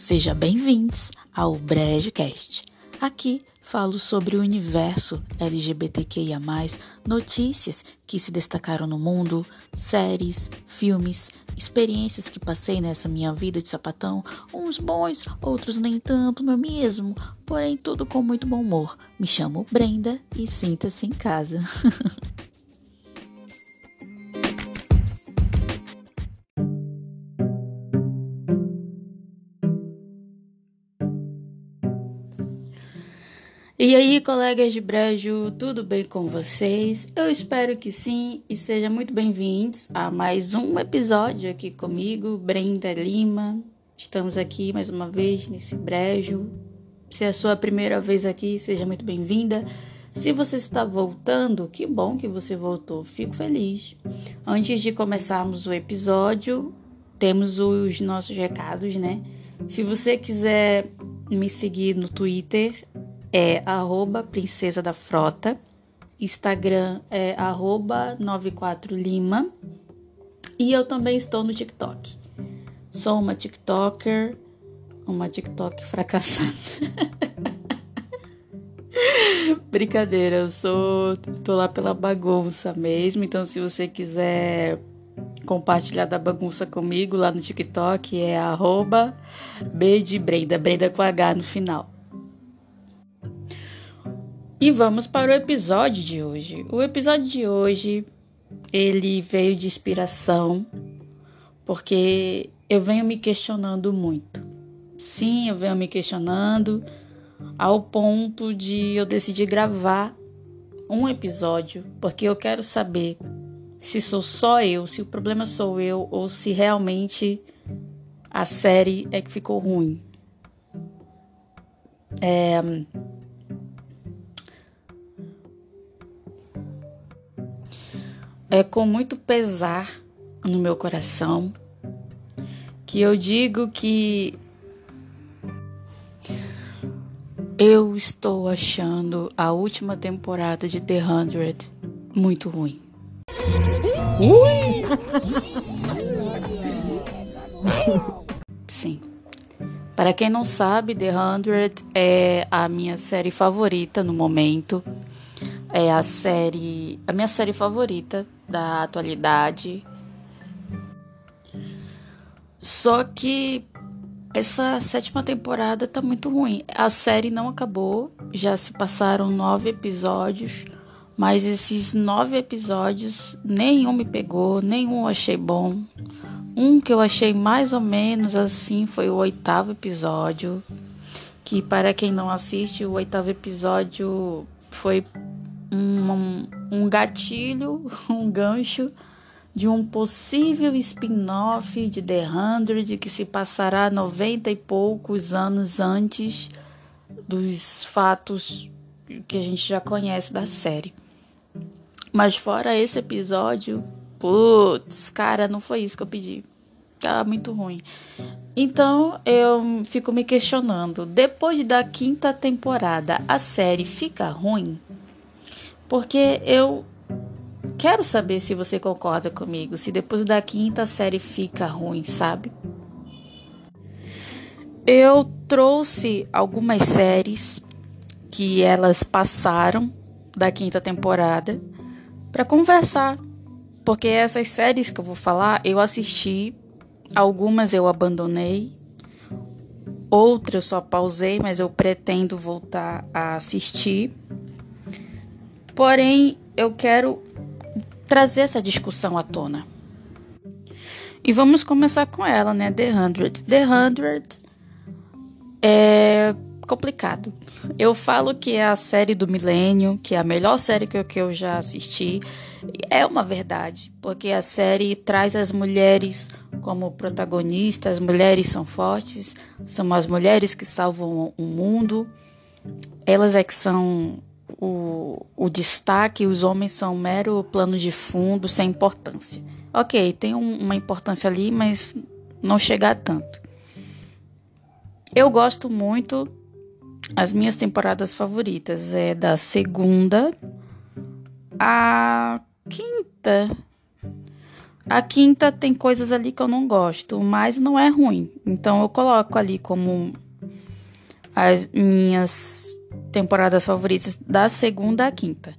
Sejam bem-vindos ao BrejoCast. Aqui falo sobre o universo LGBTQIA, notícias que se destacaram no mundo, séries, filmes, experiências que passei nessa minha vida de sapatão, uns bons, outros nem tanto, não é mesmo? Porém, tudo com muito bom humor. Me chamo Brenda e sinta-se em casa. E aí, colegas de brejo, tudo bem com vocês? Eu espero que sim e sejam muito bem-vindos a mais um episódio aqui comigo, Brenda Lima. Estamos aqui mais uma vez nesse brejo. Se é a sua primeira vez aqui, seja muito bem-vinda. Se você está voltando, que bom que você voltou, fico feliz. Antes de começarmos o episódio, temos os nossos recados, né? Se você quiser me seguir no Twitter, é arroba princesa da frota. Instagram é arroba 94lima. E eu também estou no TikTok. Sou uma TikToker, uma TikTok fracassada. Brincadeira, eu sou. tô lá pela bagunça mesmo. Então, se você quiser compartilhar da bagunça comigo lá no TikTok, é arroba B de Brenda, Brenda com H no final. E vamos para o episódio de hoje. O episódio de hoje ele veio de inspiração porque eu venho me questionando muito. Sim, eu venho me questionando ao ponto de eu decidir gravar um episódio, porque eu quero saber se sou só eu, se o problema sou eu ou se realmente a série é que ficou ruim. É, É com muito pesar no meu coração que eu digo que eu estou achando a última temporada de The Hundred muito ruim. Sim. Para quem não sabe, The Hundred é a minha série favorita no momento. É a série, a minha série favorita da atualidade. Só que essa sétima temporada tá muito ruim. A série não acabou, já se passaram nove episódios, mas esses nove episódios nenhum me pegou, nenhum achei bom. Um que eu achei mais ou menos assim foi o oitavo episódio, que para quem não assiste, o oitavo episódio foi um, um gatilho, um gancho de um possível spin-off de The Hundred que se passará noventa e poucos anos antes dos fatos que a gente já conhece da série. Mas fora esse episódio, putz, cara, não foi isso que eu pedi. Tá muito ruim. Então eu fico me questionando, depois da quinta temporada, a série fica ruim? Porque eu quero saber se você concorda comigo, se depois da quinta série fica ruim, sabe? Eu trouxe algumas séries que elas passaram da quinta temporada para conversar, porque essas séries que eu vou falar, eu assisti, algumas eu abandonei, outras eu só pausei, mas eu pretendo voltar a assistir. Porém, eu quero trazer essa discussão à tona. E vamos começar com ela, né? The Hundred. The Hundred é complicado. Eu falo que é a série do milênio, que é a melhor série que eu, que eu já assisti. É uma verdade, porque a série traz as mulheres como protagonistas, as mulheres são fortes, são as mulheres que salvam o mundo. Elas é que são o, o destaque, os homens são mero plano de fundo, sem importância. Ok, tem um, uma importância ali, mas não chega a tanto. Eu gosto muito, as minhas temporadas favoritas é da segunda à quinta. A quinta tem coisas ali que eu não gosto, mas não é ruim. Então eu coloco ali como as minhas temporadas favoritas da segunda à quinta.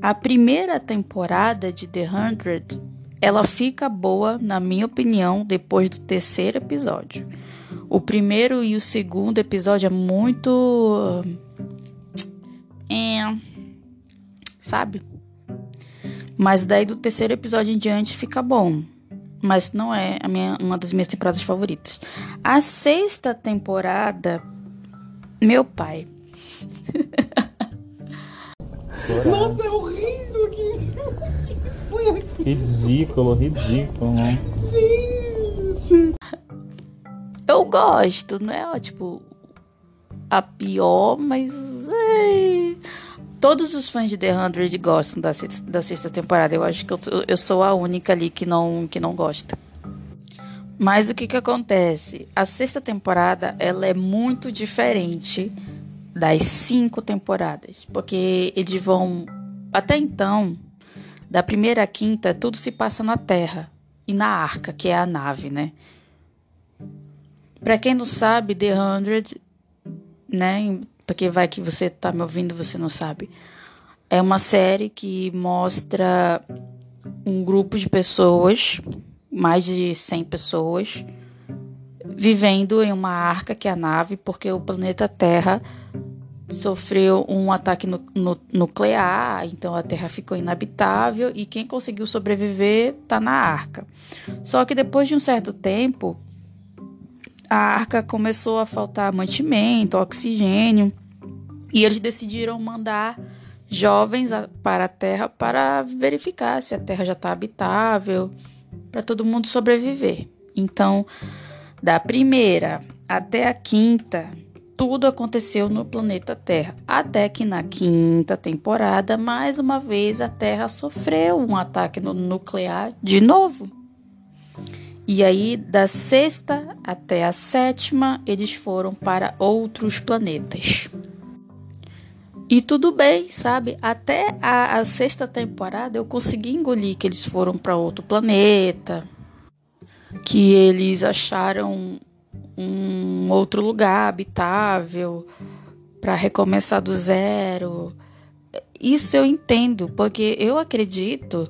A primeira temporada de The Hundred, ela fica boa, na minha opinião, depois do terceiro episódio. O primeiro e o segundo episódio é muito. É. Sabe? Mas daí do terceiro episódio em diante fica bom. Mas não é a minha, uma das minhas temporadas favoritas. A sexta temporada. Meu pai. Nossa, é horrível que Ridículo, ridículo. Gente. Eu gosto, não é tipo a pior, mas todos os fãs de The Hundred gostam da sexta, da sexta temporada. Eu acho que eu, eu sou a única ali que não que não gosta. Mas o que que acontece? A sexta temporada ela é muito diferente das cinco temporadas, porque eles vão até então da primeira à quinta tudo se passa na Terra e na Arca, que é a nave, né? Para quem não sabe, The Hundred, né? Porque vai que você tá me ouvindo, você não sabe. É uma série que mostra um grupo de pessoas, mais de 100 pessoas, vivendo em uma arca que é a nave, porque o planeta Terra sofreu um ataque nu nu nuclear, então a Terra ficou inabitável e quem conseguiu sobreviver está na arca. Só que depois de um certo tempo, a arca começou a faltar mantimento, oxigênio, e eles decidiram mandar jovens para a Terra para verificar se a Terra já está habitável, para todo mundo sobreviver. Então, da primeira até a quinta, tudo aconteceu no planeta Terra, até que na quinta temporada, mais uma vez, a Terra sofreu um ataque nuclear de novo. E aí, da sexta até a sétima, eles foram para outros planetas. E tudo bem, sabe? Até a, a sexta temporada eu consegui engolir que eles foram para outro planeta, que eles acharam um outro lugar habitável para recomeçar do zero. Isso eu entendo, porque eu acredito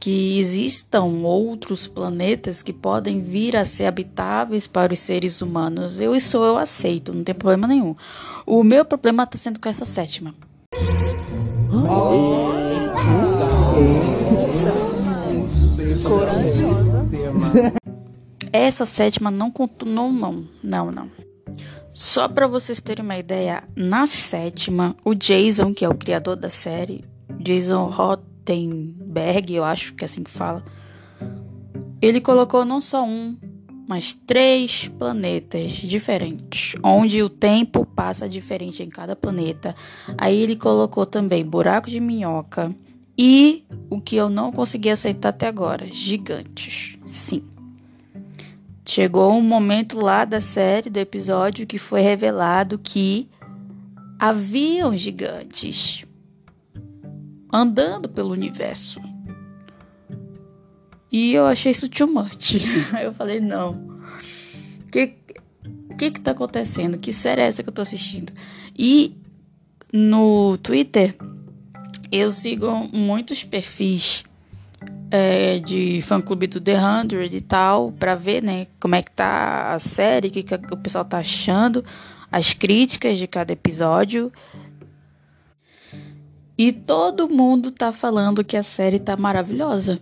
que existam outros planetas que podem vir a ser habitáveis para os seres humanos. Eu isso eu aceito, não tem problema nenhum. O meu problema está sendo com essa sétima. Essa sétima não continuou, não, não, não. Só para vocês terem uma ideia, na sétima, o Jason, que é o criador da série, Jason Roth Gutenberg, eu acho que é assim que fala, ele colocou não só um, mas três planetas diferentes, onde o tempo passa diferente em cada planeta. Aí ele colocou também buraco de minhoca e o que eu não consegui aceitar até agora, gigantes. Sim. Chegou um momento lá da série, do episódio, que foi revelado que haviam gigantes andando pelo universo. E eu achei isso too much. Eu falei, não. O que, que que tá acontecendo? Que série é essa que eu tô assistindo? E no Twitter, eu sigo muitos perfis é, de fã-clube do The Hundred e tal, pra ver, né, como é que tá a série, o que, que o pessoal tá achando, as críticas de cada episódio. E todo mundo tá falando que a série tá maravilhosa.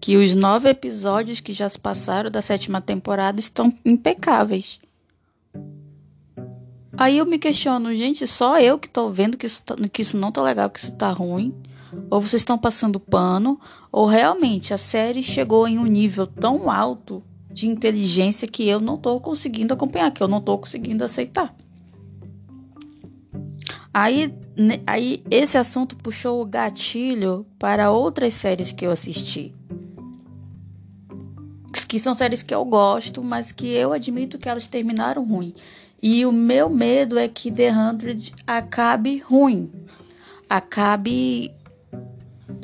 Que os nove episódios que já se passaram da sétima temporada estão impecáveis. Aí eu me questiono, gente, só eu que tô vendo que isso, tá, que isso não tá legal, que isso tá ruim. Ou vocês estão passando pano, ou realmente a série chegou em um nível tão alto de inteligência que eu não tô conseguindo acompanhar, que eu não tô conseguindo aceitar. Aí, aí esse assunto puxou o gatilho para outras séries que eu assisti. Que são séries que eu gosto, mas que eu admito que elas terminaram ruim. E o meu medo é que The Hundred acabe ruim. Acabe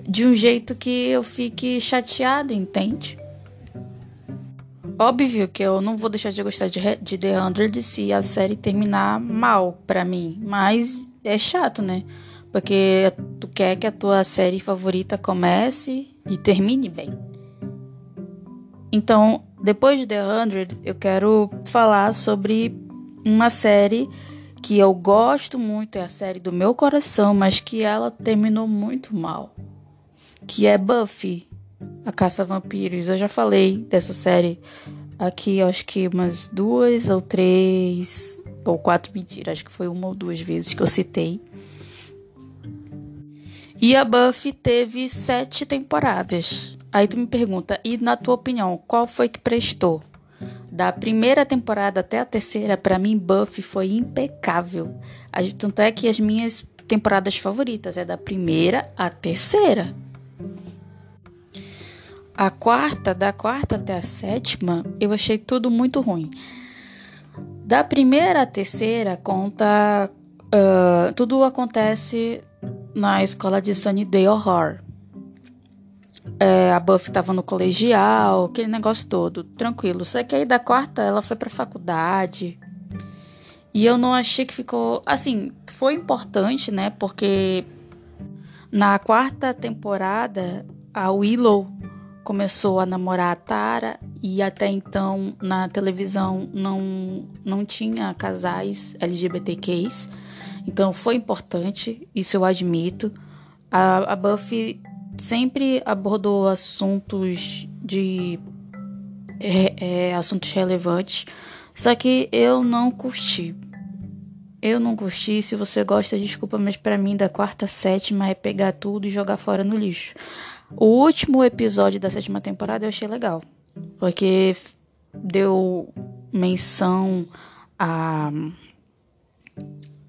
de um jeito que eu fique chateada, entende? Óbvio que eu não vou deixar de gostar de, de The Hundred se a série terminar mal pra mim, mas é chato, né? Porque tu quer que a tua série favorita comece e termine bem. Então, depois de The Hundred, eu quero falar sobre uma série que eu gosto muito, é a série do meu coração, mas que ela terminou muito mal. Que é Buffy, a Caça a Vampiros. Eu já falei dessa série aqui, acho que umas duas ou três ou quatro mentiras, acho que foi uma ou duas vezes que eu citei. E a Buffy teve sete temporadas. Aí tu me pergunta, e na tua opinião, qual foi que prestou? Da primeira temporada até a terceira, para mim, Buffy foi impecável. Tanto é que as minhas temporadas favoritas é da primeira à terceira. A quarta, da quarta até a sétima, eu achei tudo muito ruim. Da primeira à terceira, conta. Uh, tudo acontece na escola de Sunnydale Horror. É, a Buffy estava no colegial, aquele negócio todo, tranquilo. Só que aí da quarta ela foi pra faculdade. E eu não achei que ficou. Assim, foi importante, né? Porque na quarta temporada a Willow começou a namorar a Tara e até então na televisão não, não tinha casais LGBTQs. Então foi importante, isso eu admito. A, a Buffy sempre abordou assuntos de é, é, assuntos relevantes, só que eu não curti. Eu não curti. Se você gosta, desculpa, mas para mim da quarta sétima é pegar tudo e jogar fora no lixo. O último episódio da sétima temporada eu achei legal, porque deu menção a,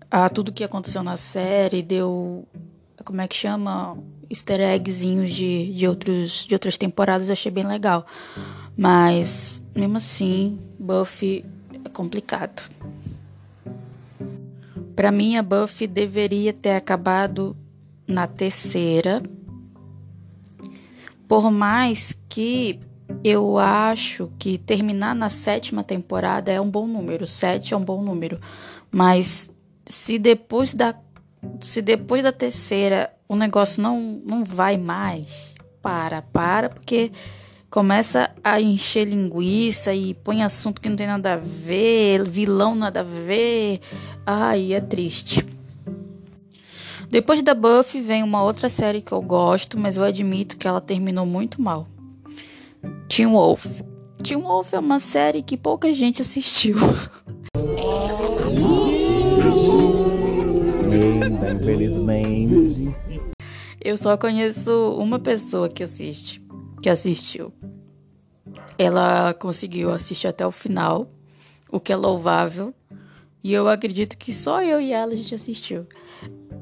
a tudo que aconteceu na série, deu. Como é que chama? Easter eggzinhos de, de, outros, de outras temporadas, eu achei bem legal. Mas, mesmo assim, Buffy é complicado. Para mim, a Buffy deveria ter acabado na terceira por mais que eu acho que terminar na sétima temporada é um bom número, sete é um bom número, mas se depois da se depois da terceira o negócio não não vai mais, para, para, porque começa a encher linguiça e põe assunto que não tem nada a ver, vilão nada a ver. Ai, é triste. Depois da Buffy vem uma outra série que eu gosto, mas eu admito que ela terminou muito mal. Teen Wolf. Teen Wolf é uma série que pouca gente assistiu. Infelizmente. Eu só conheço uma pessoa que assiste, que assistiu. Ela conseguiu assistir até o final, o que é louvável. E eu acredito que só eu e ela a gente assistiu.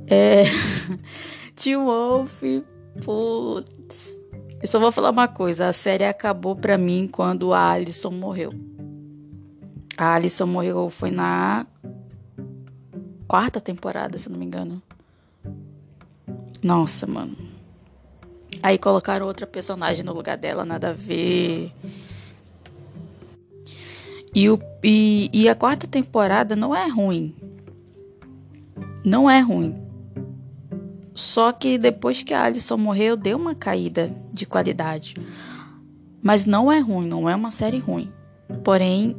É. Teen Wolf, putz. Eu só vou falar uma coisa: a série acabou pra mim quando a Alison morreu. A Alison morreu foi na quarta temporada, se não me engano. Nossa, mano. Aí colocaram outra personagem no lugar dela, nada a ver. E, o, e, e a quarta temporada não é ruim. Não é ruim. Só que depois que a Alison morreu, deu uma caída de qualidade. Mas não é ruim, não é uma série ruim. Porém,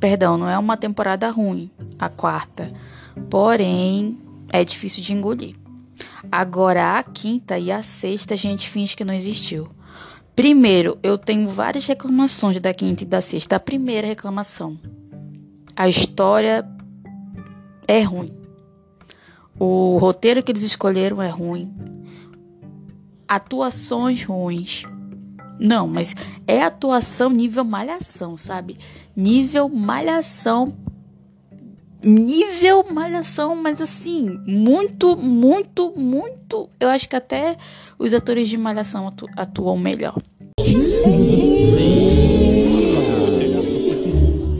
perdão, não é uma temporada ruim, a quarta. Porém, é difícil de engolir. Agora, a quinta e a sexta, a gente finge que não existiu. Primeiro, eu tenho várias reclamações da quinta e da sexta. A primeira reclamação: a história é ruim. O roteiro que eles escolheram é ruim. Atuações ruins. Não, mas é atuação nível malhação, sabe? Nível malhação. Nível malhação, mas assim, muito, muito, muito. Eu acho que até os atores de malhação atu atuam melhor.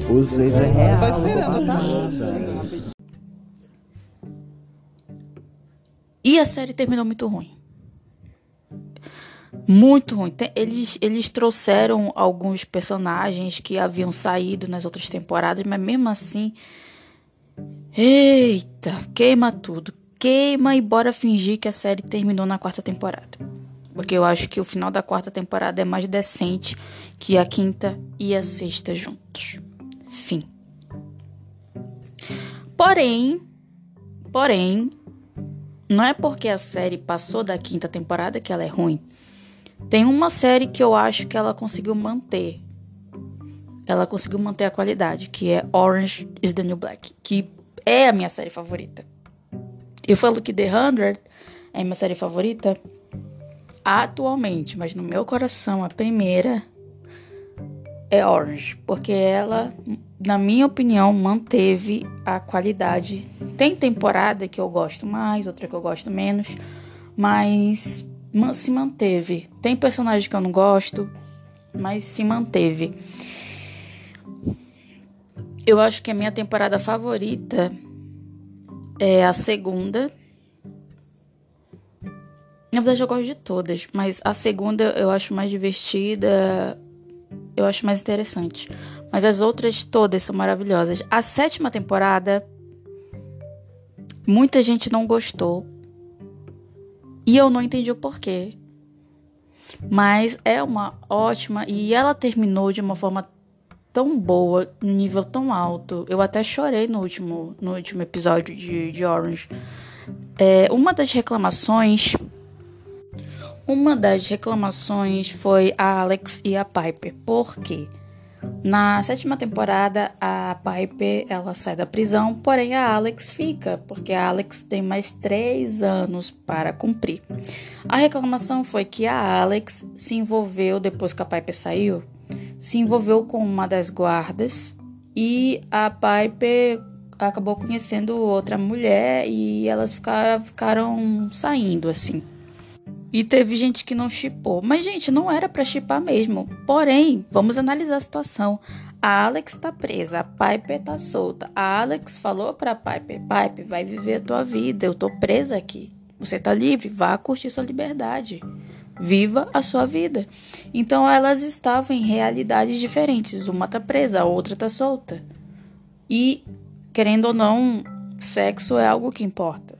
Vocês é real. E a série terminou muito ruim. Muito ruim. Eles, eles trouxeram alguns personagens que haviam saído nas outras temporadas, mas mesmo assim. Eita, queima tudo. Queima e bora fingir que a série terminou na quarta temporada. Porque eu acho que o final da quarta temporada é mais decente que a quinta e a sexta juntos. Fim. Porém, porém, não é porque a série passou da quinta temporada que ela é ruim. Tem uma série que eu acho que ela conseguiu manter. Ela conseguiu manter a qualidade, que é Orange is the New Black, que é a minha série favorita. Eu falo que The Hundred é a minha série favorita atualmente, mas no meu coração a primeira é Orange, porque ela, na minha opinião, manteve a qualidade. Tem temporada que eu gosto mais, outra que eu gosto menos, mas se manteve. Tem personagem que eu não gosto, mas se manteve. Eu acho que a minha temporada favorita é a segunda. Na verdade, eu gosto de todas, mas a segunda eu acho mais divertida, eu acho mais interessante. Mas as outras todas são maravilhosas. A sétima temporada, muita gente não gostou e eu não entendi o porquê. Mas é uma ótima. E ela terminou de uma forma tão boa, um nível tão alto. Eu até chorei no último, no último episódio de, de Orange. É, uma das reclamações. Uma das reclamações foi a Alex e a Piper. Por quê? Na sétima temporada, a Piper ela sai da prisão, porém a Alex fica, porque a Alex tem mais três anos para cumprir. A reclamação foi que a Alex se envolveu, depois que a Piper saiu, se envolveu com uma das guardas e a Piper acabou conhecendo outra mulher e elas ficaram, saindo assim. E teve gente que não chipou. Mas, gente, não era para chipar mesmo. Porém, vamos analisar a situação. A Alex tá presa, a Piper tá solta. A Alex falou pra Piper: Piper, vai viver a tua vida. Eu tô presa aqui. Você tá livre, vá curtir sua liberdade. Viva a sua vida. Então elas estavam em realidades diferentes. Uma tá presa, a outra tá solta. E, querendo ou não, sexo é algo que importa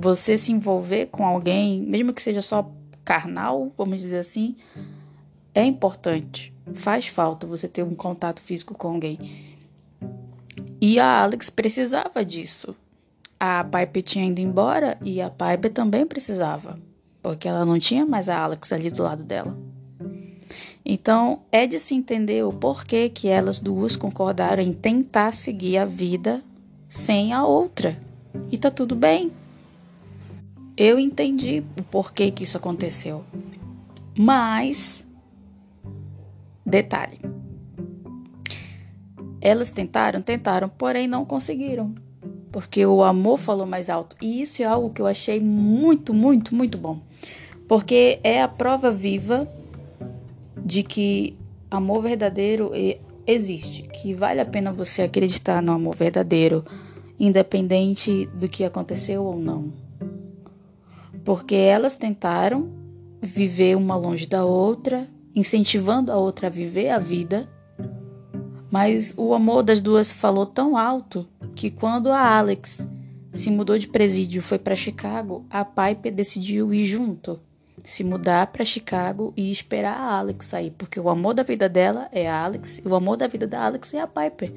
você se envolver com alguém, mesmo que seja só carnal, vamos dizer assim, é importante. Faz falta você ter um contato físico com alguém. E a Alex precisava disso. A Piper tinha ido embora e a Piper também precisava, porque ela não tinha mais a Alex ali do lado dela. Então, é de se entender o porquê que elas duas concordaram em tentar seguir a vida sem a outra. E tá tudo bem. Eu entendi o porquê que isso aconteceu. Mas, detalhe. Elas tentaram, tentaram, porém não conseguiram. Porque o amor falou mais alto. E isso é algo que eu achei muito, muito, muito bom. Porque é a prova viva de que amor verdadeiro existe. Que vale a pena você acreditar no amor verdadeiro, independente do que aconteceu ou não porque elas tentaram viver uma longe da outra, incentivando a outra a viver a vida. Mas o amor das duas falou tão alto que quando a Alex se mudou de presídio e foi para Chicago, a Piper decidiu ir junto, se mudar para Chicago e esperar a Alex sair, porque o amor da vida dela é a Alex e o amor da vida da Alex é a Piper.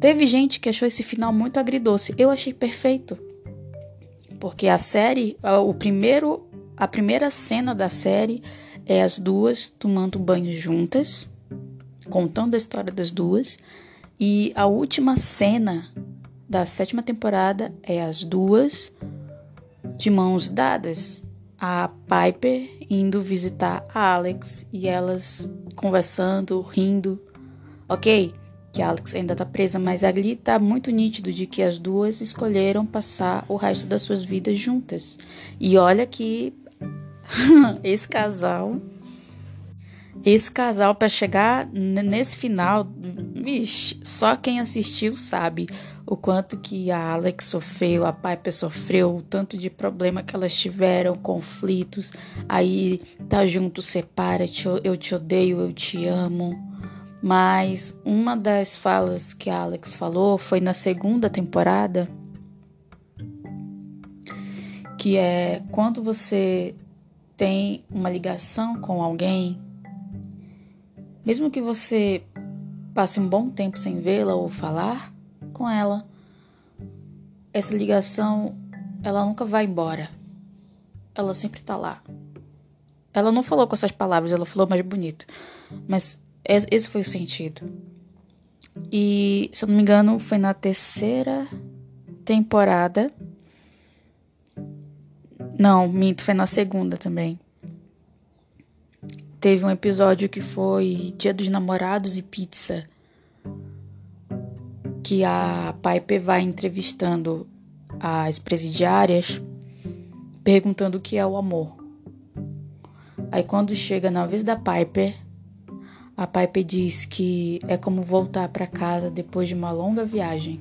Teve gente que achou esse final muito agridoce. Eu achei perfeito. Porque a série, o primeiro, a primeira cena da série é as duas tomando banho juntas, contando a história das duas, e a última cena da sétima temporada é as duas de mãos dadas, a Piper indo visitar a Alex e elas conversando, rindo. OK? Que Alex ainda tá presa, mas ali tá muito nítido de que as duas escolheram passar o resto das suas vidas juntas. E olha que esse casal Esse casal, para chegar nesse final, vixe, só quem assistiu sabe o quanto que a Alex sofreu, a Piper sofreu, o tanto de problema que elas tiveram, conflitos. Aí tá junto, separa, eu te odeio, eu te amo. Mas uma das falas que a Alex falou foi na segunda temporada, que é quando você tem uma ligação com alguém, mesmo que você passe um bom tempo sem vê-la ou falar com ela, essa ligação ela nunca vai embora. Ela sempre tá lá. Ela não falou com essas palavras, ela falou mais bonito. Mas esse foi o sentido. E, se eu não me engano, foi na terceira temporada. Não, minto, foi na segunda também. Teve um episódio que foi Dia dos Namorados e Pizza. Que a Piper vai entrevistando as presidiárias, perguntando o que é o amor. Aí quando chega na vez da Piper, a Piper diz que é como voltar para casa depois de uma longa viagem.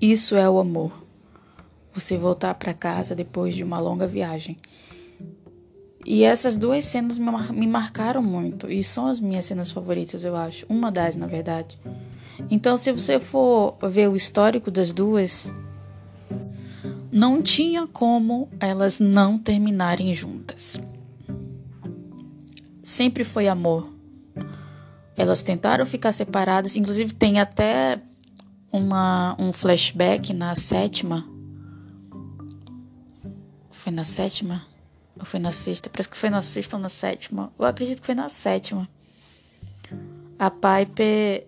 Isso é o amor. Você voltar para casa depois de uma longa viagem. E essas duas cenas me marcaram muito e são as minhas cenas favoritas, eu acho. Uma das, na verdade. Então, se você for ver o histórico das duas, não tinha como elas não terminarem juntas sempre foi amor. Elas tentaram ficar separadas, inclusive tem até uma, um flashback na sétima. Foi na sétima? Ou foi na sexta? Parece que foi na sexta ou na sétima. Eu acredito que foi na sétima. A Piper,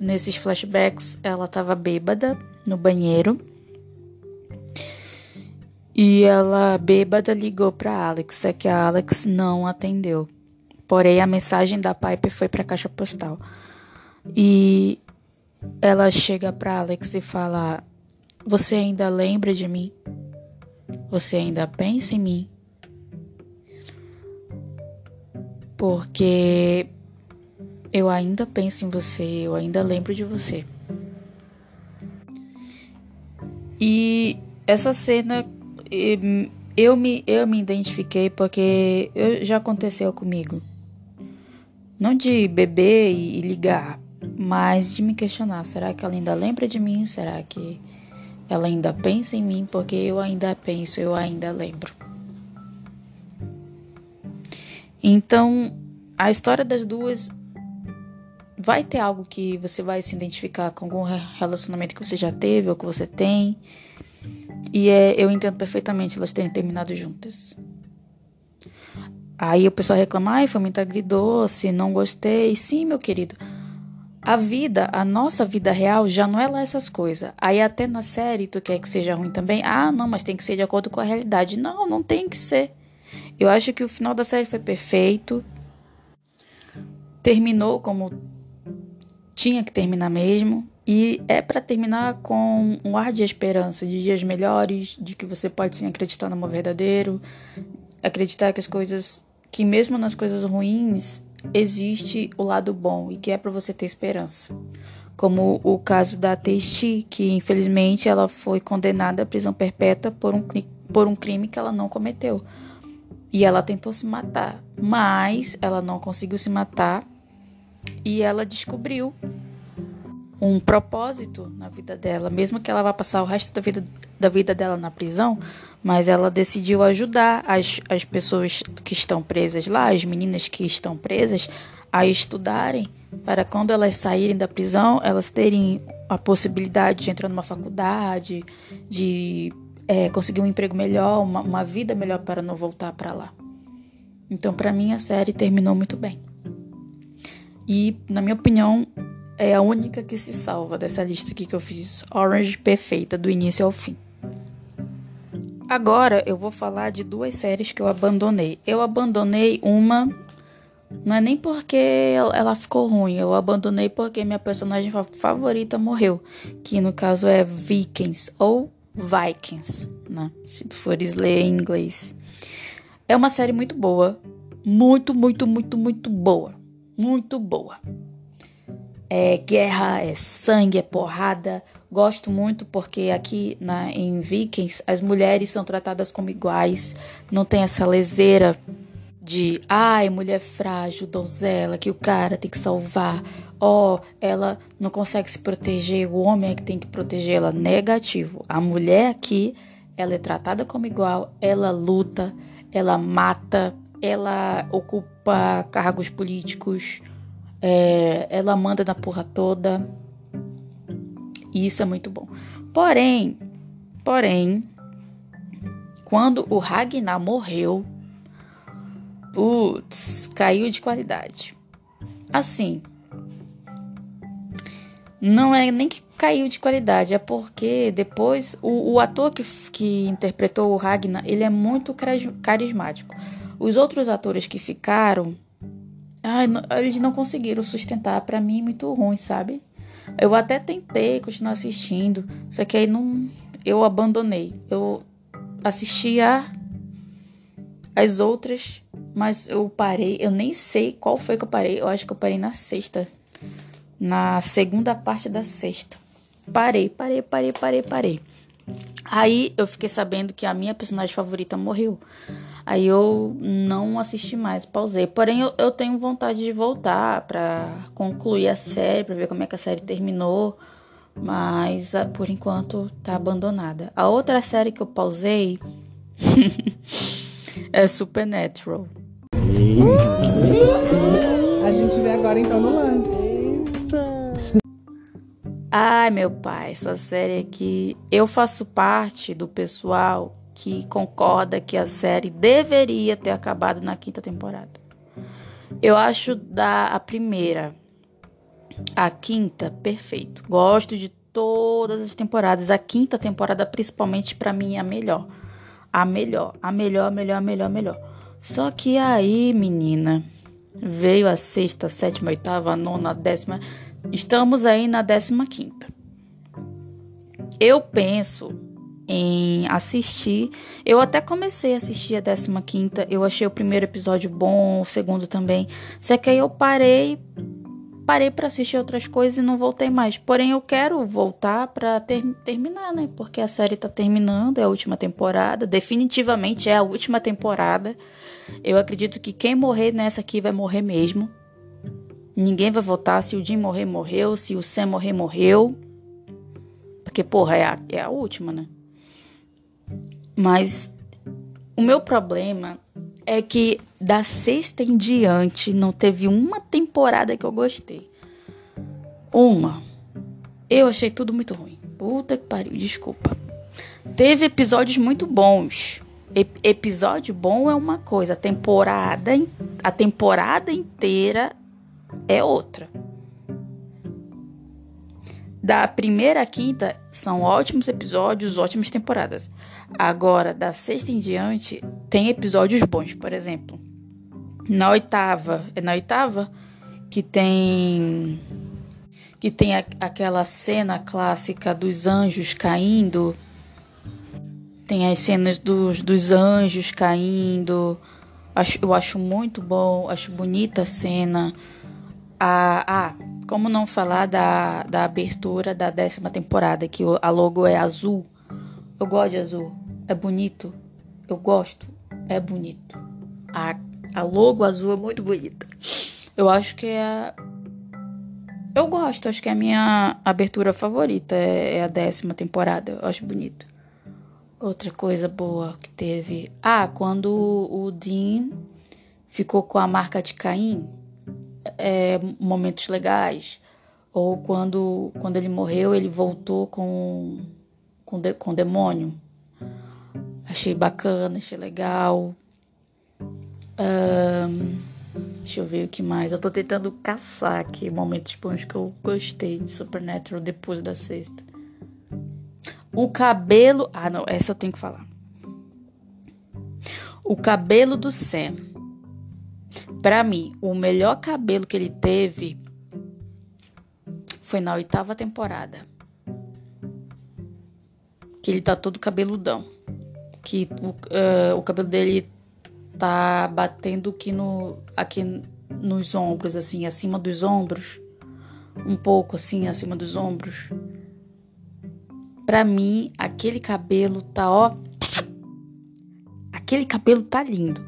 nesses flashbacks, ela tava bêbada no banheiro. E ela, bêbada, ligou pra Alex, só que a Alex não atendeu. Porém, a mensagem da Piper foi para a caixa postal. E ela chega para Alex e fala: Você ainda lembra de mim? Você ainda pensa em mim? Porque eu ainda penso em você, eu ainda lembro de você. E essa cena eu me, eu me identifiquei porque eu, já aconteceu comigo. Não de beber e, ligar, mas de me questionar: será que ela ainda lembra de mim? Será que ela ainda pensa em mim? Porque eu ainda penso, eu ainda lembro. Então, a história das duas vai ter algo que você vai se identificar com algum relacionamento que você já teve ou que você tem. E é, eu entendo perfeitamente elas terem terminado juntas. Aí o pessoal reclama, ai, foi muito agridoce, não gostei. Sim, meu querido. A vida, a nossa vida real já não é lá essas coisas. Aí até na série tu quer que seja ruim também. Ah, não, mas tem que ser de acordo com a realidade. Não, não tem que ser. Eu acho que o final da série foi perfeito. Terminou como tinha que terminar mesmo. E é para terminar com um ar de esperança, de dias melhores, de que você pode sim acreditar no amor verdadeiro, acreditar que as coisas que mesmo nas coisas ruins existe o lado bom e que é para você ter esperança. Como o caso da Testi, que infelizmente ela foi condenada à prisão perpétua por um, por um crime que ela não cometeu. E ela tentou se matar, mas ela não conseguiu se matar e ela descobriu um propósito na vida dela, mesmo que ela vá passar o resto da vida, da vida dela na prisão, mas ela decidiu ajudar as, as pessoas que estão presas lá, as meninas que estão presas, a estudarem para quando elas saírem da prisão, elas terem a possibilidade de entrar numa faculdade, de é, conseguir um emprego melhor, uma, uma vida melhor para não voltar para lá. Então, para mim, a série terminou muito bem. E, na minha opinião, é a única que se salva dessa lista aqui que eu fiz. Orange perfeita, do início ao fim. Agora eu vou falar de duas séries que eu abandonei. Eu abandonei uma, não é nem porque ela ficou ruim, eu abandonei porque minha personagem favorita morreu, que no caso é Vikings ou Vikings, né? Se tu fores ler em inglês. É uma série muito boa, Muito, muito, muito, muito boa. Muito boa. É guerra, é sangue, é porrada. Gosto muito porque aqui na, em Vikings as mulheres são tratadas como iguais. Não tem essa leseira de ai, mulher frágil, donzela, que o cara tem que salvar. Ó, oh, ela não consegue se proteger, o homem é que tem que protegê-la. Negativo. A mulher aqui, ela é tratada como igual, ela luta, ela mata, ela ocupa cargos políticos, é, ela manda na porra toda. E isso é muito bom. Porém, porém, quando o Ragnar morreu, putz, caiu de qualidade. Assim, não é nem que caiu de qualidade, é porque depois o, o ator que, que interpretou o Ragnar, ele é muito carismático. Os outros atores que ficaram, ai, não, eles não conseguiram sustentar. Para mim, muito ruim, sabe? Eu até tentei continuar assistindo, só que aí não, eu abandonei. Eu assistia as outras, mas eu parei. Eu nem sei qual foi que eu parei. Eu acho que eu parei na sexta, na segunda parte da sexta. Parei, parei, parei, parei, parei. Aí eu fiquei sabendo que a minha personagem favorita morreu. Aí eu não assisti mais, pausei. Porém, eu, eu tenho vontade de voltar para concluir a série, para ver como é que a série terminou. Mas ah, por enquanto tá abandonada. A outra série que eu pausei é Supernatural. A gente vê agora então no lance. Ai, meu pai, essa série aqui. Eu faço parte do pessoal que concorda que a série deveria ter acabado na quinta temporada. Eu acho da a primeira a quinta perfeito. Gosto de todas as temporadas. A quinta temporada principalmente para mim é a melhor. A melhor, a melhor, a melhor, a melhor, a melhor. Só que aí, menina, veio a sexta, sétima, oitava, nona, décima. Estamos aí na décima quinta. Eu penso em assistir. Eu até comecei a assistir a 15 eu achei o primeiro episódio bom, o segundo também. Só que aí eu parei, parei para assistir outras coisas e não voltei mais. Porém, eu quero voltar para ter, terminar, né? Porque a série tá terminando, é a última temporada, definitivamente é a última temporada. Eu acredito que quem morrer nessa aqui vai morrer mesmo. Ninguém vai voltar. Se o Jim morrer, morreu. Se o Sam morrer, morreu. Porque, porra, é a, é a última, né? Mas o meu problema é que da sexta em diante não teve uma temporada que eu gostei. Uma. Eu achei tudo muito ruim. Puta que pariu, desculpa. Teve episódios muito bons. E episódio bom é uma coisa, a temporada, a temporada inteira é outra. Da primeira à quinta são ótimos episódios, ótimas temporadas. Agora, da sexta em diante, tem episódios bons, por exemplo. Na oitava, é na oitava que tem que tem a, aquela cena clássica dos anjos caindo. Tem as cenas dos, dos anjos caindo. Acho, eu acho muito bom, acho bonita a cena. Ah, ah, como não falar da, da abertura da décima temporada, que a logo é azul. Eu gosto de azul. É bonito. Eu gosto. É bonito. A, a logo azul é muito bonita. Eu acho que é. Eu gosto, acho que é a minha abertura favorita. É, é a décima temporada. Eu acho bonito. Outra coisa boa que teve. Ah, quando o Dean ficou com a marca de Caim é, momentos legais. Ou quando, quando ele morreu, ele voltou com, com, de, com demônio. Achei bacana, achei legal. Um, deixa eu ver o que mais. Eu tô tentando caçar aqui momentos bons que eu gostei de Supernatural depois da sexta. O cabelo. Ah, não, essa eu tenho que falar. O cabelo do Sam para mim, o melhor cabelo que ele teve foi na oitava temporada. Que ele tá todo cabeludão. Que o, uh, o cabelo dele tá batendo aqui no aqui nos ombros assim, acima dos ombros, um pouco assim acima dos ombros. Pra mim, aquele cabelo tá ó, aquele cabelo tá lindo.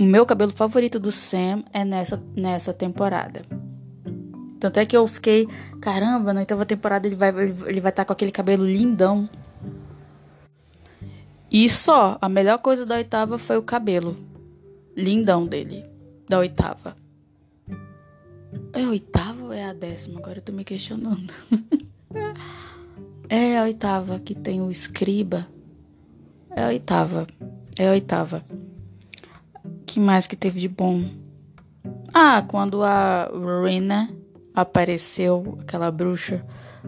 O meu cabelo favorito do Sam é nessa nessa temporada. Tanto é que eu fiquei, caramba, na oitava temporada ele vai ele vai estar tá com aquele cabelo lindão. E só, a melhor coisa da oitava foi o cabelo lindão dele, da oitava. É a oitava ou é a décima? Agora eu tô me questionando. é a oitava que tem o escriba. É a oitava. É a oitava. que mais que teve de bom? Ah, quando a Rena apareceu, aquela bruxa,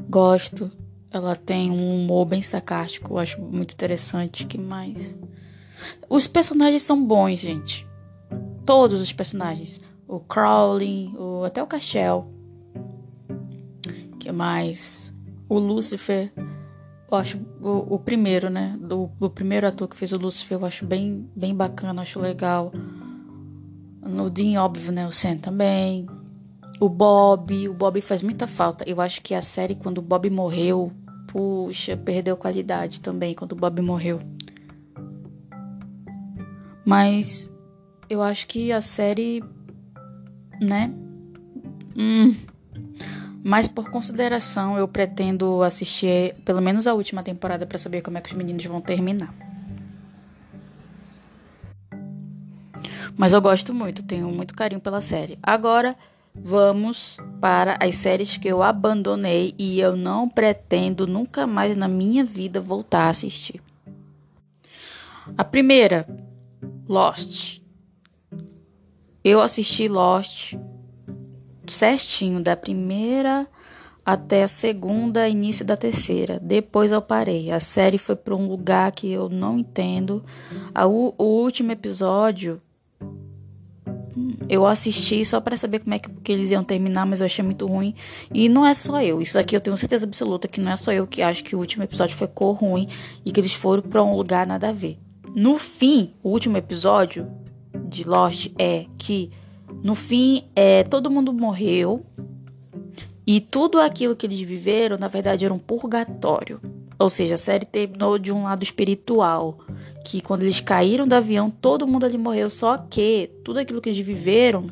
gosto. Ela tem um humor bem sarcástico, eu acho muito interessante. que mais? Os personagens são bons, gente. Todos os personagens. O Crowley, o, até o Cachel. que mais? O Lucifer. Eu acho o, o primeiro, né? Do, primeiro ator que fez o Lucifer, eu acho bem, bem bacana, acho legal. No Dean, óbvio, né? O Sam também. O Bob, o Bob faz muita falta. Eu acho que a série, quando o Bob morreu, puxa, perdeu qualidade também quando o Bob morreu. Mas eu acho que a série, né? Hum, mas por consideração, eu pretendo assistir pelo menos a última temporada para saber como é que os meninos vão terminar. Mas eu gosto muito, tenho muito carinho pela série. Agora, Vamos para as séries que eu abandonei e eu não pretendo nunca mais na minha vida voltar a assistir. A primeira, Lost. Eu assisti Lost certinho, da primeira até a segunda, início da terceira. Depois eu parei. A série foi para um lugar que eu não entendo. o, último episódio eu assisti só para saber como é que, que, eles iam terminar, mas eu achei muito ruim. E não é só eu. Isso aqui eu tenho certeza absoluta que não é só eu que acho que o último episódio ficou ruim e que eles foram para um lugar nada a ver. No fim, o último episódio de Lost é que no fim é todo mundo morreu e tudo aquilo que eles viveram, na verdade, era um purgatório. Ou seja, a série terminou de um lado espiritual que quando eles caíram do avião, todo mundo ali morreu, só que tudo aquilo que eles viveram,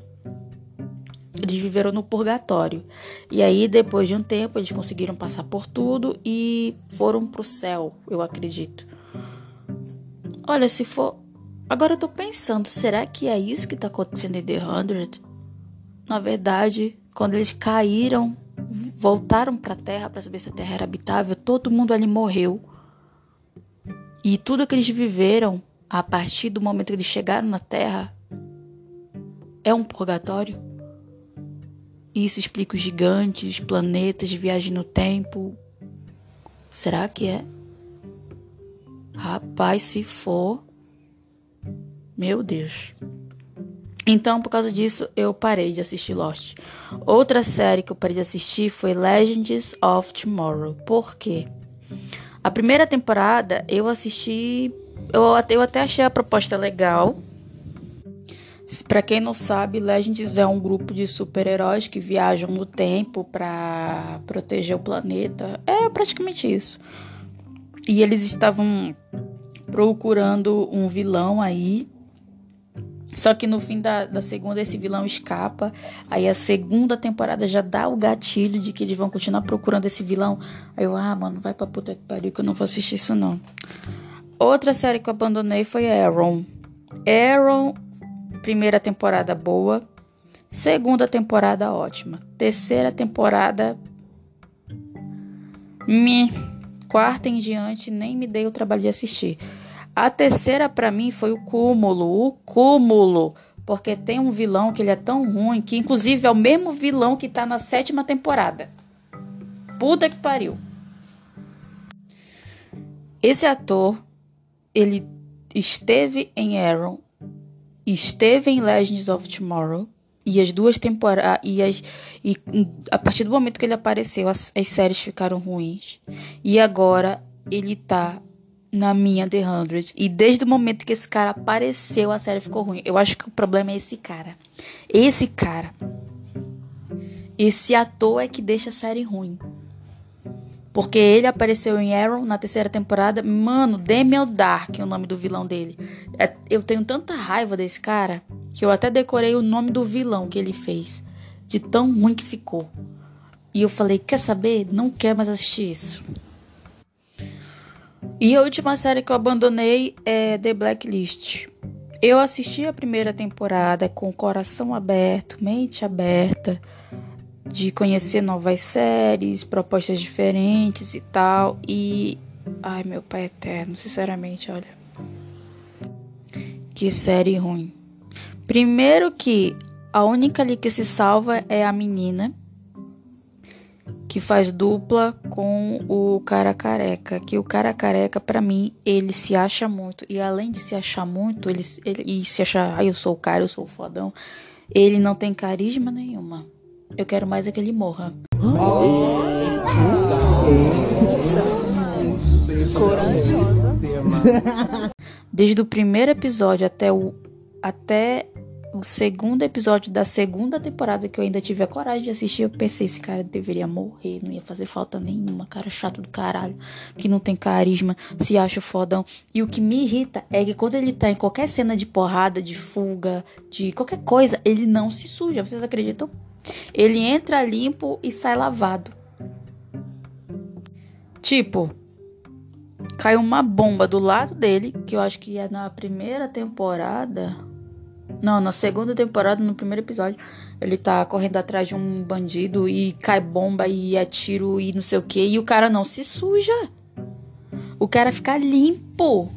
eles viveram no purgatório. E aí, depois de um tempo, eles conseguiram passar por tudo e foram pro céu, eu acredito. Olha, se for. Agora eu tô pensando, será que é isso que tá acontecendo em The Hundred? Na verdade, quando eles caíram, voltaram pra Terra para saber se a Terra era habitável, todo mundo ali morreu. E tudo que eles viveram a partir do momento que eles chegaram na Terra é um purgatório. Isso explica os gigantes, planetas, viagem no tempo. Será que é? Rapaz, se for. Meu Deus. Então, por causa disso, eu parei de assistir Lost. Outra série que eu parei de assistir foi Legends of Tomorrow. Por quê? A primeira temporada eu assisti. Eu, eu até achei a proposta legal. Para quem não sabe, Legends é um grupo de super-heróis que viajam no tempo para proteger o planeta. É praticamente isso. E eles estavam procurando um vilão aí só que no fim da, da segunda, esse vilão escapa. Aí a segunda temporada já dá o gatilho de que eles vão continuar procurando esse vilão. Aí eu, ah, mano, vai pra puta que pariu que eu não vou assistir isso não. Outra série que eu abandonei foi Arrow. Arrow, primeira temporada boa. Segunda temporada ótima. Terceira temporada. Me. Quarta em diante, nem me dei o trabalho de assistir. A terceira para mim foi o cúmulo, o cúmulo, porque tem um vilão que ele é tão ruim que inclusive é o mesmo vilão que tá na sétima temporada. Puta que pariu. Esse ator, ele esteve em Arrow, esteve em Legends of Tomorrow e as duas temporadas e, as, e a partir do momento que ele apareceu as, as séries ficaram ruins e agora ele tá na minha The Hundred. E desde o momento que esse cara apareceu, a série ficou ruim. Eu acho que o problema é esse cara. Esse cara. Esse ator é que deixa a série ruim. Porque ele apareceu em Arrow na terceira temporada. Mano, Demian Dark é o nome do vilão dele. É, eu tenho tanta raiva desse cara que eu até decorei o nome do vilão que ele fez. De tão ruim que ficou. E eu falei, quer saber? Não quero mais assistir isso. E a última série que eu abandonei é The Blacklist. Eu assisti a primeira temporada com o coração aberto, mente aberta, de conhecer novas séries, propostas diferentes e tal. E. Ai, meu pai eterno, sinceramente, olha. Que série ruim. Primeiro que a única ali que se salva é a menina que faz dupla com o cara careca. Que o cara careca, para mim, ele se acha muito. E além de se achar muito, ele, ele e se achar, ah, eu sou o cara, eu sou o fodão, ele não tem carisma nenhuma. Eu quero mais é que ele morra. Desde o primeiro episódio até o até o segundo episódio da segunda temporada que eu ainda tive a coragem de assistir, eu pensei, esse cara deveria morrer, não ia fazer falta nenhuma, cara chato do caralho, que não tem carisma, se acha fodão. E o que me irrita é que quando ele tá em qualquer cena de porrada, de fuga, de qualquer coisa, ele não se suja, vocês acreditam? Ele entra limpo e sai lavado. Tipo, caiu uma bomba do lado dele, que eu acho que é na primeira temporada não, na segunda temporada, no primeiro episódio, ele tá correndo atrás de um bandido e cai bomba e é tiro e não sei o que. E o cara não se suja. O cara fica limpo.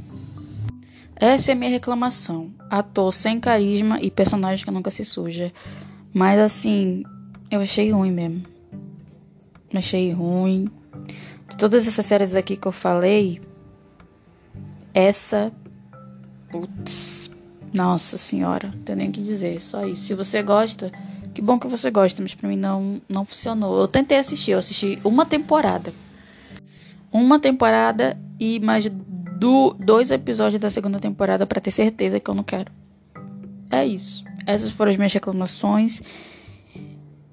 Essa é a minha reclamação. Ator sem carisma e personagem que nunca se suja. Mas assim, eu achei ruim mesmo. Achei ruim. De todas essas séries aqui que eu falei, essa. Putz nossa senhora, não tem nem o que dizer, só isso. Se você gosta, que bom que você gosta, mas pra mim não, não funcionou. Eu tentei assistir, eu assisti uma temporada. Uma temporada e mais do, dois episódios da segunda temporada para ter certeza que eu não quero. É isso. Essas foram as minhas reclamações.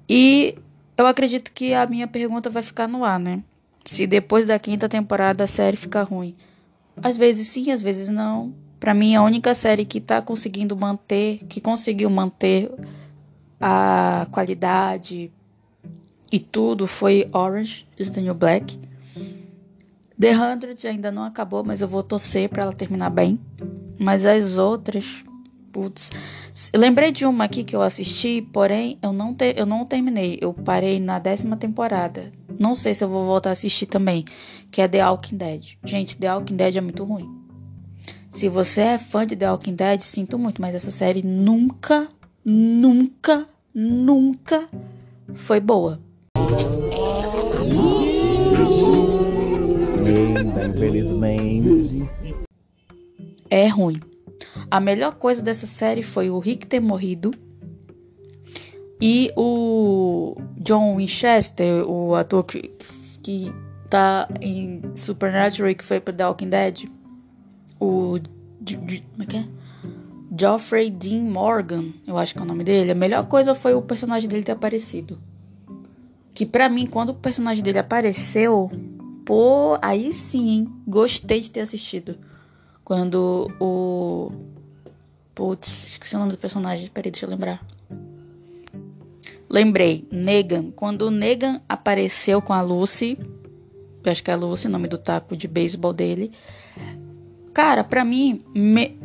E eu acredito que a minha pergunta vai ficar no ar, né? Se depois da quinta temporada a série ficar ruim. Às vezes sim, às vezes não. Para mim, a única série que tá conseguindo manter, que conseguiu manter a qualidade e tudo foi Orange is the New Black. The Hundred ainda não acabou, mas eu vou torcer para ela terminar bem. Mas as outras, putz, lembrei de uma aqui que eu assisti, porém eu não te, eu não terminei. Eu parei na décima temporada. Não sei se eu vou voltar a assistir também, que é The Walking Dead. Gente, The Walking Dead é muito ruim. Se você é fã de The Walking Dead, sinto muito, mas essa série nunca, nunca, nunca foi boa. É ruim. A melhor coisa dessa série foi o Rick ter morrido e o John Winchester, o ator que, que tá em Supernatural que foi pro The Walking Dead o. Como é que é? Geoffrey Dean Morgan, eu acho que é o nome dele. A melhor coisa foi o personagem dele ter aparecido. Que para mim, quando o personagem dele apareceu, pô, aí sim, hein? Gostei de ter assistido. Quando o. Putz, esqueci o nome do personagem. Peraí, deixa eu lembrar. Lembrei, Negan. Quando o Negan apareceu com a Lucy, eu acho que é a Lucy, nome do taco de beisebol dele. Cara, para mim, me,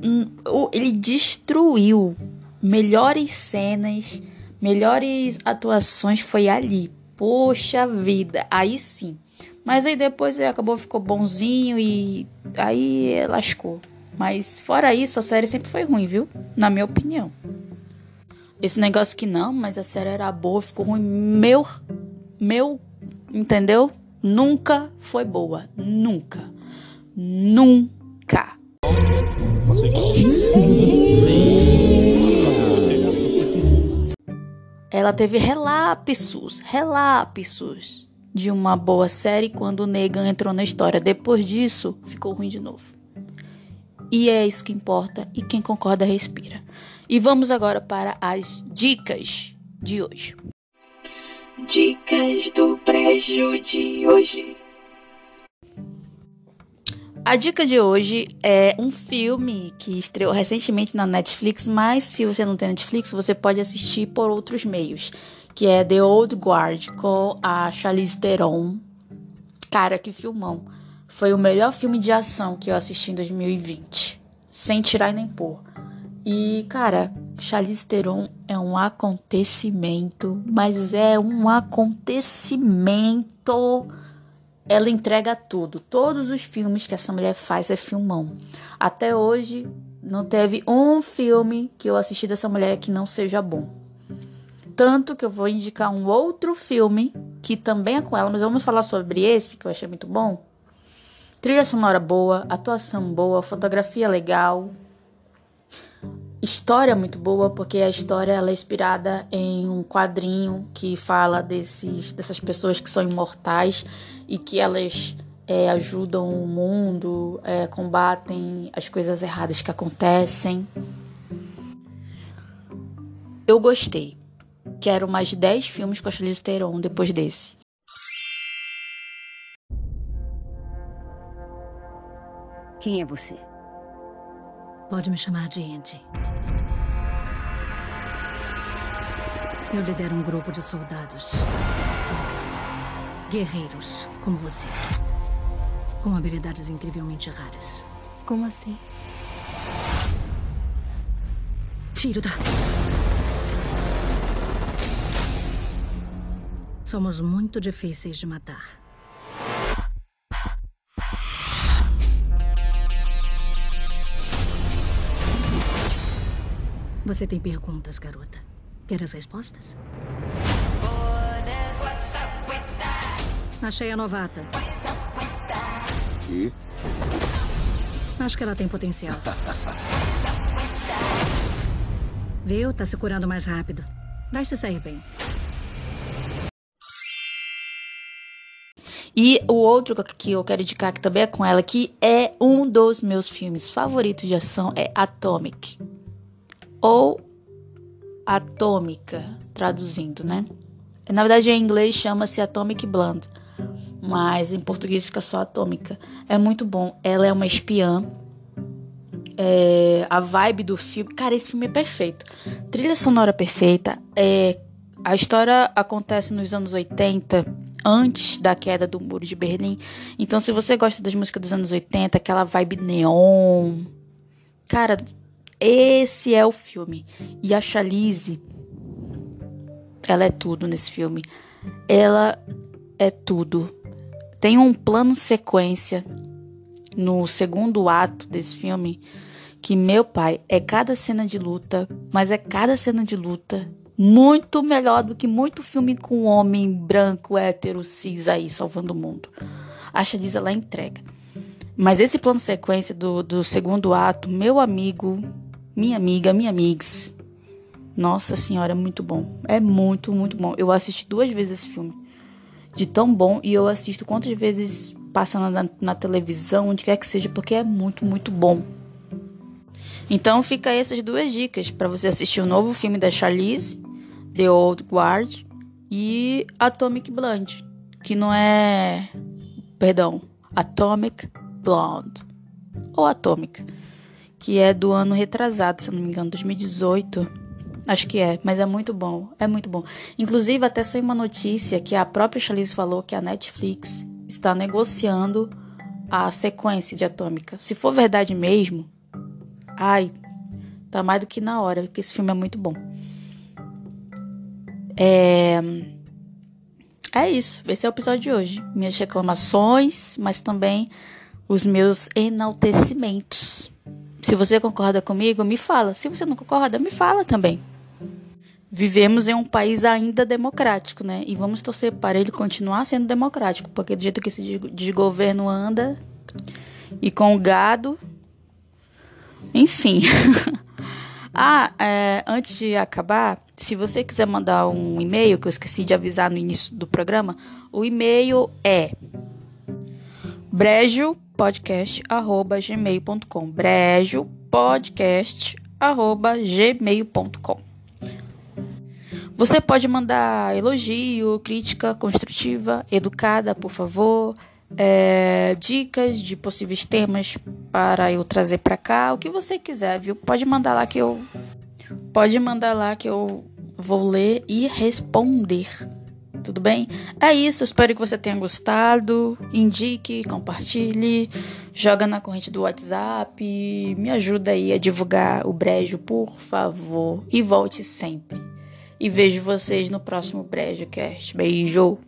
ele destruiu melhores cenas, melhores atuações foi ali. Poxa vida, aí sim. Mas aí depois ele acabou, ficou bonzinho e aí lascou. Mas fora isso, a série sempre foi ruim, viu? Na minha opinião. Esse negócio que não, mas a série era boa, ficou ruim. Meu, meu, entendeu? Nunca foi boa. Nunca. Nunca Ela teve relapsos, relapsos de uma boa série quando o Negan entrou na história. Depois disso, ficou ruim de novo. E é isso que importa, e quem concorda respira. E vamos agora para as dicas de hoje. Dicas do Brejo de hoje. A dica de hoje é um filme que estreou recentemente na Netflix, mas se você não tem Netflix, você pode assistir por outros meios, que é The Old Guard com a Charlize Theron. Cara, que filmão. Foi o melhor filme de ação que eu assisti em 2020, sem tirar nem pôr. E, cara, Charlize Theron é um acontecimento, mas é um acontecimento ela entrega tudo. Todos os filmes que essa mulher faz é filmão. Até hoje não teve um filme que eu assisti dessa mulher que não seja bom. Tanto que eu vou indicar um outro filme que também é com ela, mas vamos falar sobre esse que eu achei muito bom. Trilha sonora boa, atuação boa, fotografia legal, história muito boa, porque a história ela é inspirada em um quadrinho que fala desses, dessas pessoas que são imortais e que elas é, ajudam o mundo, é, combatem as coisas erradas que acontecem. Eu gostei. Quero mais 10 filmes com a Charlize Theron depois desse. Quem é você? Pode me chamar de Andy. Eu lidero um grupo de soldados. Guerreiros, como você. Com habilidades incrivelmente raras. Como assim? Filho da. Somos muito difíceis de matar. Você tem perguntas, garota? Quer as respostas? Achei a novata. E? Acho que ela tem potencial. Viu? Tá se curando mais rápido. Vai se sair bem. E o outro que eu quero indicar, que também é com ela, que é um dos meus filmes favoritos de ação, é Atomic ou atômica, traduzindo, né? Na verdade, em inglês chama-se Atomic Blonde, mas em português fica só atômica. É muito bom. Ela é uma espiã. É, a vibe do filme. Cara, esse filme é perfeito. Trilha sonora perfeita. É, a história acontece nos anos 80, antes da queda do Muro de Berlim. Então, se você gosta das músicas dos anos 80, aquela vibe neon. Cara, esse é o filme. E a Chalice, ela é tudo nesse filme. Ela é tudo. Tem um plano sequência no segundo ato desse filme que meu pai é cada cena de luta, mas é cada cena de luta muito melhor do que muito filme com homem branco, hétero, cis aí salvando o mundo. A Chalice ela entrega. Mas esse plano sequência do, do segundo ato, meu amigo, minha amiga, minha amigas. Nossa senhora, é muito bom. É muito, muito bom. Eu assisti duas vezes esse filme. De tão bom. E eu assisto quantas vezes passando na, na televisão, onde quer que seja, porque é muito, muito bom. Então fica essas duas dicas para você assistir o novo filme da Charlize, The Old Guard e Atomic Blonde, que não é, perdão, Atomic Blonde ou Atomic que é do ano retrasado, se eu não me engano, 2018. Acho que é, mas é muito bom, é muito bom. Inclusive, até saiu uma notícia que a própria Charlize falou que a Netflix está negociando a sequência de Atômica. Se for verdade mesmo, ai, tá mais do que na hora, porque esse filme é muito bom. É. É isso, esse é o episódio de hoje. Minhas reclamações, mas também os meus enaltecimentos. Se você concorda comigo, me fala. Se você não concorda, me fala também. Vivemos em um país ainda democrático, né? E vamos torcer para ele continuar sendo democrático, porque do jeito que esse desgoverno anda e com o gado. Enfim. ah, é, antes de acabar, Se você quiser mandar um e-mail, que eu esqueci de avisar no início do programa, o e-mail é brejopodcast.gmail.com brejopodcast.gmail.com Você pode mandar elogio, crítica construtiva, educada, por favor, é, dicas de possíveis temas para eu trazer para cá, o que você quiser, viu? Pode mandar lá que eu pode mandar lá que eu vou ler e responder. Tudo bem? É isso, espero que você tenha gostado. Indique, compartilhe, joga na corrente do WhatsApp, me ajuda aí a divulgar o Brejo, por favor. E volte sempre. E vejo vocês no próximo Brejo Cast. Beijo!